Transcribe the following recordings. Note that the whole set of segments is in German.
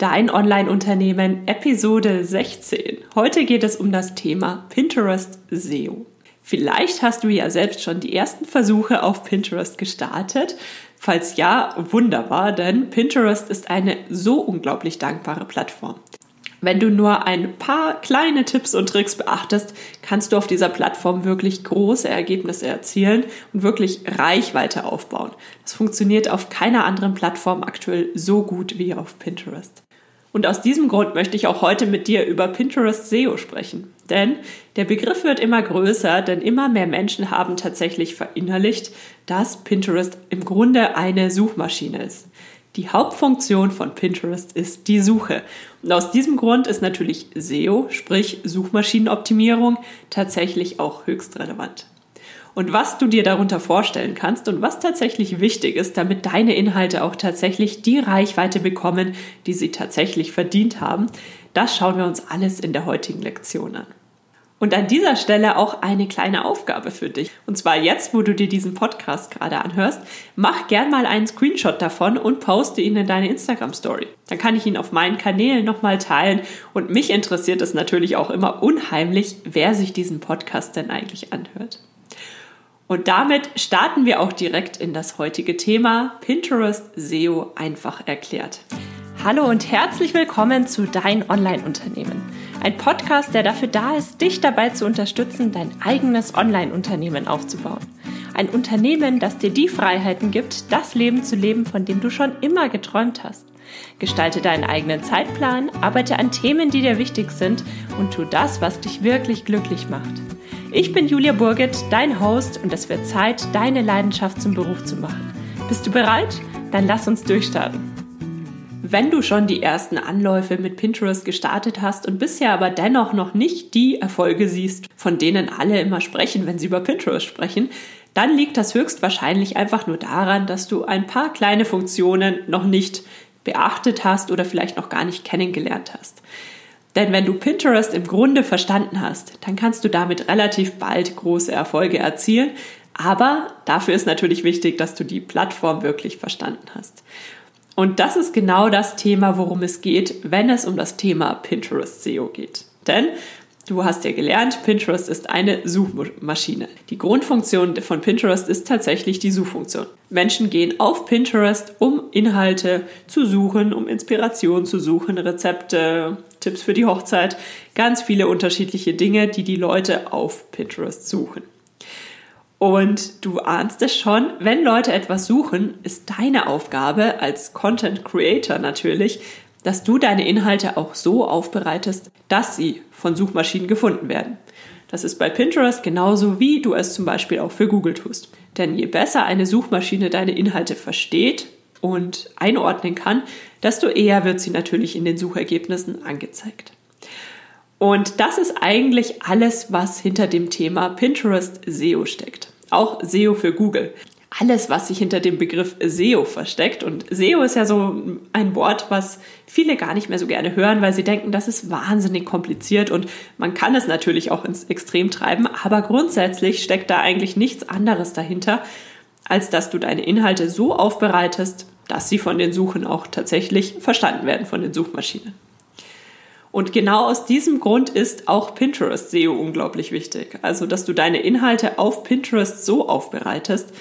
Dein Online-Unternehmen, Episode 16. Heute geht es um das Thema Pinterest SEO. Vielleicht hast du ja selbst schon die ersten Versuche auf Pinterest gestartet. Falls ja, wunderbar, denn Pinterest ist eine so unglaublich dankbare Plattform. Wenn du nur ein paar kleine Tipps und Tricks beachtest, kannst du auf dieser Plattform wirklich große Ergebnisse erzielen und wirklich Reichweite aufbauen. Das funktioniert auf keiner anderen Plattform aktuell so gut wie auf Pinterest. Und aus diesem Grund möchte ich auch heute mit dir über Pinterest SEO sprechen. Denn der Begriff wird immer größer, denn immer mehr Menschen haben tatsächlich verinnerlicht, dass Pinterest im Grunde eine Suchmaschine ist. Die Hauptfunktion von Pinterest ist die Suche. Und aus diesem Grund ist natürlich SEO, sprich Suchmaschinenoptimierung, tatsächlich auch höchst relevant. Und was du dir darunter vorstellen kannst und was tatsächlich wichtig ist, damit deine Inhalte auch tatsächlich die Reichweite bekommen, die sie tatsächlich verdient haben, das schauen wir uns alles in der heutigen Lektion an. Und an dieser Stelle auch eine kleine Aufgabe für dich. Und zwar jetzt, wo du dir diesen Podcast gerade anhörst, mach gern mal einen Screenshot davon und poste ihn in deine Instagram Story. Dann kann ich ihn auf meinen Kanälen nochmal teilen. Und mich interessiert es natürlich auch immer unheimlich, wer sich diesen Podcast denn eigentlich anhört. Und damit starten wir auch direkt in das heutige Thema Pinterest SEO einfach erklärt. Hallo und herzlich willkommen zu Dein Online-Unternehmen. Ein Podcast, der dafür da ist, dich dabei zu unterstützen, dein eigenes Online-Unternehmen aufzubauen. Ein Unternehmen, das dir die Freiheiten gibt, das Leben zu leben, von dem du schon immer geträumt hast. Gestalte deinen eigenen Zeitplan, arbeite an Themen, die dir wichtig sind und tu das, was dich wirklich glücklich macht. Ich bin Julia Burget, dein Host und es wird Zeit, deine Leidenschaft zum Beruf zu machen. Bist du bereit? Dann lass uns durchstarten. Wenn du schon die ersten Anläufe mit Pinterest gestartet hast und bisher aber dennoch noch nicht die Erfolge siehst, von denen alle immer sprechen, wenn sie über Pinterest sprechen, dann liegt das höchstwahrscheinlich einfach nur daran, dass du ein paar kleine Funktionen noch nicht beachtet hast oder vielleicht noch gar nicht kennengelernt hast. Denn wenn du Pinterest im Grunde verstanden hast, dann kannst du damit relativ bald große Erfolge erzielen. Aber dafür ist natürlich wichtig, dass du die Plattform wirklich verstanden hast. Und das ist genau das Thema, worum es geht, wenn es um das Thema Pinterest SEO geht. Denn du hast ja gelernt, Pinterest ist eine Suchmaschine. Die Grundfunktion von Pinterest ist tatsächlich die Suchfunktion. Menschen gehen auf Pinterest, um Inhalte zu suchen, um Inspiration zu suchen, Rezepte, Tipps für die Hochzeit, ganz viele unterschiedliche Dinge, die die Leute auf Pinterest suchen. Und du ahnst es schon, wenn Leute etwas suchen, ist deine Aufgabe als Content Creator natürlich, dass du deine Inhalte auch so aufbereitest, dass sie von Suchmaschinen gefunden werden. Das ist bei Pinterest genauso wie du es zum Beispiel auch für Google tust. Denn je besser eine Suchmaschine deine Inhalte versteht und einordnen kann, desto eher wird sie natürlich in den Suchergebnissen angezeigt. Und das ist eigentlich alles, was hinter dem Thema Pinterest SEO steckt. Auch SEO für Google. Alles, was sich hinter dem Begriff SEO versteckt. Und SEO ist ja so ein Wort, was viele gar nicht mehr so gerne hören, weil sie denken, das ist wahnsinnig kompliziert und man kann es natürlich auch ins Extrem treiben. Aber grundsätzlich steckt da eigentlich nichts anderes dahinter, als dass du deine Inhalte so aufbereitest, dass sie von den Suchen auch tatsächlich verstanden werden von den Suchmaschinen. Und genau aus diesem Grund ist auch Pinterest SEO unglaublich wichtig. Also, dass du deine Inhalte auf Pinterest so aufbereitest,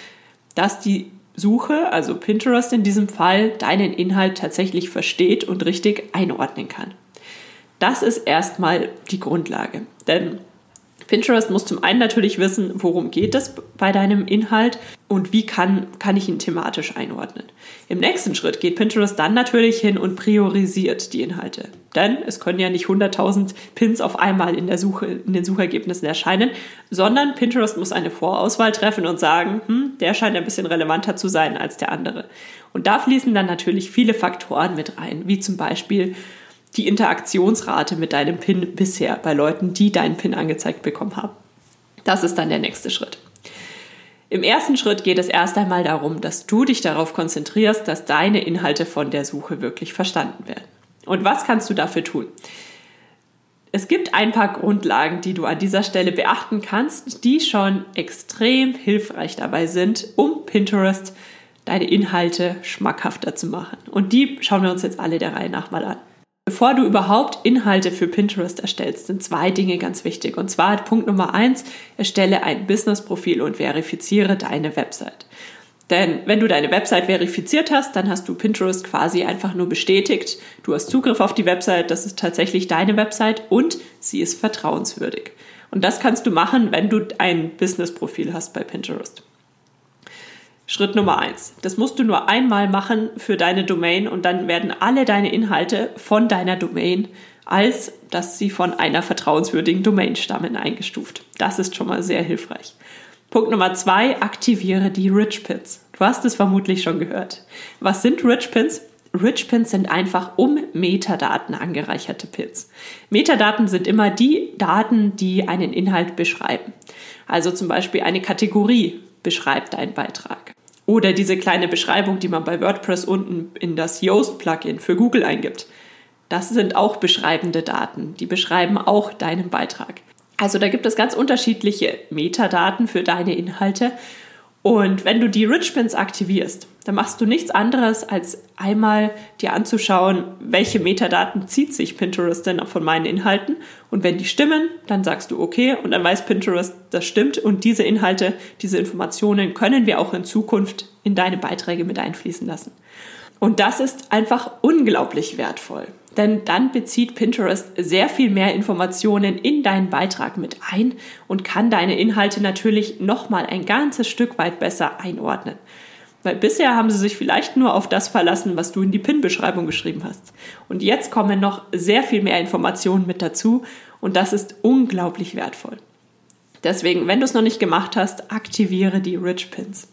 dass die Suche, also Pinterest in diesem Fall, deinen Inhalt tatsächlich versteht und richtig einordnen kann. Das ist erstmal die Grundlage. Denn Pinterest muss zum einen natürlich wissen, worum geht es bei deinem Inhalt und wie kann, kann ich ihn thematisch einordnen. Im nächsten Schritt geht Pinterest dann natürlich hin und priorisiert die Inhalte. Denn es können ja nicht 100.000 Pins auf einmal in, der Suche, in den Suchergebnissen erscheinen, sondern Pinterest muss eine Vorauswahl treffen und sagen, hm, der scheint ein bisschen relevanter zu sein als der andere. Und da fließen dann natürlich viele Faktoren mit rein, wie zum Beispiel die Interaktionsrate mit deinem PIN bisher bei Leuten, die deinen PIN angezeigt bekommen haben. Das ist dann der nächste Schritt. Im ersten Schritt geht es erst einmal darum, dass du dich darauf konzentrierst, dass deine Inhalte von der Suche wirklich verstanden werden. Und was kannst du dafür tun? Es gibt ein paar Grundlagen, die du an dieser Stelle beachten kannst, die schon extrem hilfreich dabei sind, um Pinterest deine Inhalte schmackhafter zu machen. Und die schauen wir uns jetzt alle der Reihe nach mal an. Bevor du überhaupt Inhalte für Pinterest erstellst, sind zwei Dinge ganz wichtig. Und zwar Punkt Nummer eins, erstelle ein Business-Profil und verifiziere deine Website. Denn wenn du deine Website verifiziert hast, dann hast du Pinterest quasi einfach nur bestätigt. Du hast Zugriff auf die Website, das ist tatsächlich deine Website und sie ist vertrauenswürdig. Und das kannst du machen, wenn du ein Business-Profil hast bei Pinterest. Schritt Nummer eins. Das musst du nur einmal machen für deine Domain und dann werden alle deine Inhalte von deiner Domain als dass sie von einer vertrauenswürdigen Domain stammen eingestuft. Das ist schon mal sehr hilfreich. Punkt Nummer zwei, aktiviere die Rich Pins. Du hast es vermutlich schon gehört. Was sind Rich Pins? Rich Pins sind einfach um Metadaten angereicherte Pins. Metadaten sind immer die Daten, die einen Inhalt beschreiben. Also zum Beispiel eine Kategorie beschreibt einen Beitrag. Oder diese kleine Beschreibung, die man bei WordPress unten in das Yoast-Plugin für Google eingibt. Das sind auch beschreibende Daten. Die beschreiben auch deinen Beitrag. Also da gibt es ganz unterschiedliche Metadaten für deine Inhalte. Und wenn du die Rich Pins aktivierst, dann machst du nichts anderes, als einmal dir anzuschauen, welche Metadaten zieht sich Pinterest denn von meinen Inhalten. Und wenn die stimmen, dann sagst du okay und dann weiß Pinterest, das stimmt. Und diese Inhalte, diese Informationen können wir auch in Zukunft in deine Beiträge mit einfließen lassen. Und das ist einfach unglaublich wertvoll. Denn dann bezieht Pinterest sehr viel mehr Informationen in deinen Beitrag mit ein und kann deine Inhalte natürlich nochmal ein ganzes Stück weit besser einordnen. Weil bisher haben sie sich vielleicht nur auf das verlassen, was du in die Pin-Beschreibung geschrieben hast. Und jetzt kommen noch sehr viel mehr Informationen mit dazu und das ist unglaublich wertvoll. Deswegen, wenn du es noch nicht gemacht hast, aktiviere die Rich Pins.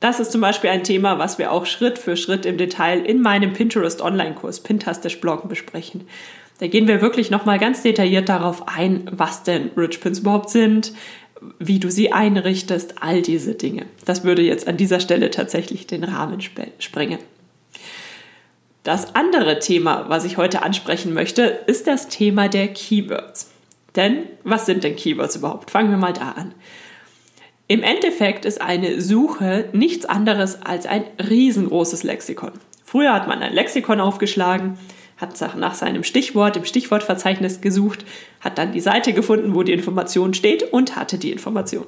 Das ist zum Beispiel ein Thema, was wir auch Schritt für Schritt im Detail in meinem Pinterest Online-Kurs Pintastisch Bloggen besprechen. Da gehen wir wirklich nochmal ganz detailliert darauf ein, was denn Rich Pins überhaupt sind, wie du sie einrichtest, all diese Dinge. Das würde jetzt an dieser Stelle tatsächlich den Rahmen sprengen. Das andere Thema, was ich heute ansprechen möchte, ist das Thema der Keywords. Denn was sind denn Keywords überhaupt? Fangen wir mal da an. Im Endeffekt ist eine Suche nichts anderes als ein riesengroßes Lexikon. Früher hat man ein Lexikon aufgeschlagen, hat nach seinem Stichwort im Stichwortverzeichnis gesucht, hat dann die Seite gefunden, wo die Information steht und hatte die Information.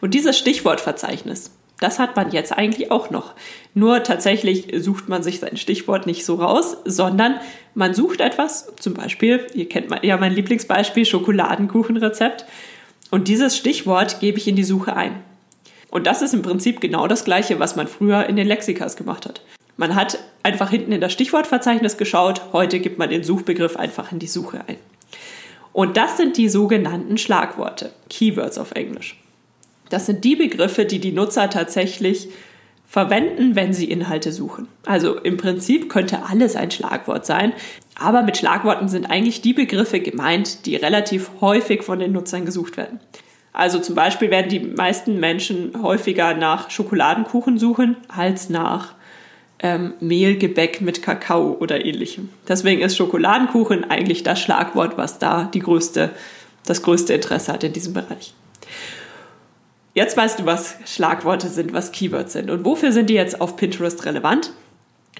Und dieses Stichwortverzeichnis, das hat man jetzt eigentlich auch noch. Nur tatsächlich sucht man sich sein Stichwort nicht so raus, sondern man sucht etwas, zum Beispiel, ihr kennt ja mein Lieblingsbeispiel, Schokoladenkuchenrezept. Und dieses Stichwort gebe ich in die Suche ein. Und das ist im Prinzip genau das Gleiche, was man früher in den Lexikas gemacht hat. Man hat einfach hinten in das Stichwortverzeichnis geschaut, heute gibt man den Suchbegriff einfach in die Suche ein. Und das sind die sogenannten Schlagworte, Keywords auf Englisch. Das sind die Begriffe, die die Nutzer tatsächlich verwenden, wenn sie Inhalte suchen. Also im Prinzip könnte alles ein Schlagwort sein, aber mit Schlagworten sind eigentlich die Begriffe gemeint, die relativ häufig von den Nutzern gesucht werden. Also zum Beispiel werden die meisten Menschen häufiger nach Schokoladenkuchen suchen als nach ähm, Mehlgebäck mit Kakao oder ähnlichem. Deswegen ist Schokoladenkuchen eigentlich das Schlagwort, was da die größte, das größte Interesse hat in diesem Bereich. Jetzt weißt du, was Schlagworte sind, was Keywords sind. Und wofür sind die jetzt auf Pinterest relevant?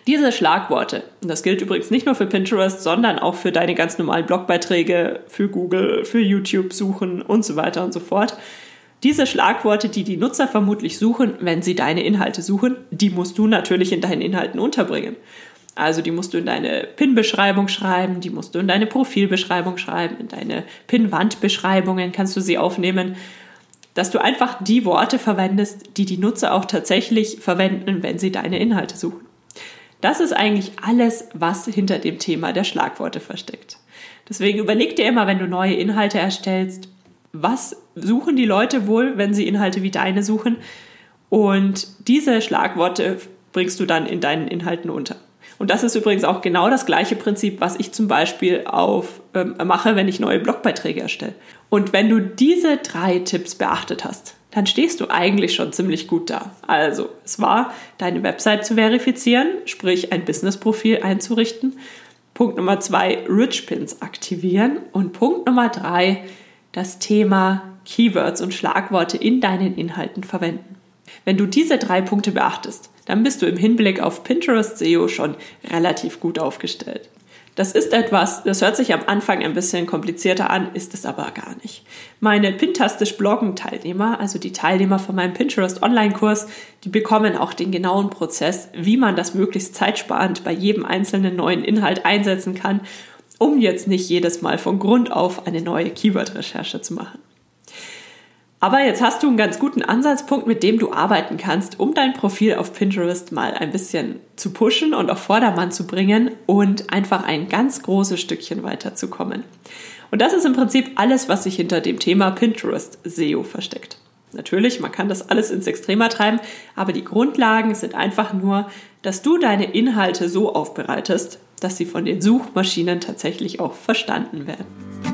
Diese Schlagworte, und das gilt übrigens nicht nur für Pinterest, sondern auch für deine ganz normalen Blogbeiträge, für Google, für YouTube suchen und so weiter und so fort. Diese Schlagworte, die die Nutzer vermutlich suchen, wenn sie deine Inhalte suchen, die musst du natürlich in deinen Inhalten unterbringen. Also die musst du in deine Pin-Beschreibung schreiben, die musst du in deine Profilbeschreibung schreiben, in deine Pin-Wand-Beschreibungen kannst du sie aufnehmen dass du einfach die Worte verwendest, die die Nutzer auch tatsächlich verwenden, wenn sie deine Inhalte suchen. Das ist eigentlich alles, was hinter dem Thema der Schlagworte versteckt. Deswegen überleg dir immer, wenn du neue Inhalte erstellst, was suchen die Leute wohl, wenn sie Inhalte wie deine suchen? Und diese Schlagworte bringst du dann in deinen Inhalten unter. Und das ist übrigens auch genau das gleiche Prinzip, was ich zum Beispiel auf, ähm, mache, wenn ich neue Blogbeiträge erstelle. Und wenn du diese drei Tipps beachtet hast, dann stehst du eigentlich schon ziemlich gut da. Also, es war, deine Website zu verifizieren, sprich ein Business-Profil einzurichten. Punkt Nummer zwei, Rich Pins aktivieren. Und Punkt Nummer drei, das Thema Keywords und Schlagworte in deinen Inhalten verwenden. Wenn du diese drei Punkte beachtest, dann bist du im Hinblick auf Pinterest SEO schon relativ gut aufgestellt. Das ist etwas, das hört sich am Anfang ein bisschen komplizierter an, ist es aber gar nicht. Meine Pintastisch Bloggen Teilnehmer, also die Teilnehmer von meinem Pinterest Online-Kurs, die bekommen auch den genauen Prozess, wie man das möglichst zeitsparend bei jedem einzelnen neuen Inhalt einsetzen kann, um jetzt nicht jedes Mal von Grund auf eine neue Keyword-Recherche zu machen. Aber jetzt hast du einen ganz guten Ansatzpunkt, mit dem du arbeiten kannst, um dein Profil auf Pinterest mal ein bisschen zu pushen und auf Vordermann zu bringen und einfach ein ganz großes Stückchen weiterzukommen. Und das ist im Prinzip alles, was sich hinter dem Thema Pinterest SEO versteckt. Natürlich, man kann das alles ins Extremer treiben, aber die Grundlagen sind einfach nur, dass du deine Inhalte so aufbereitest, dass sie von den Suchmaschinen tatsächlich auch verstanden werden.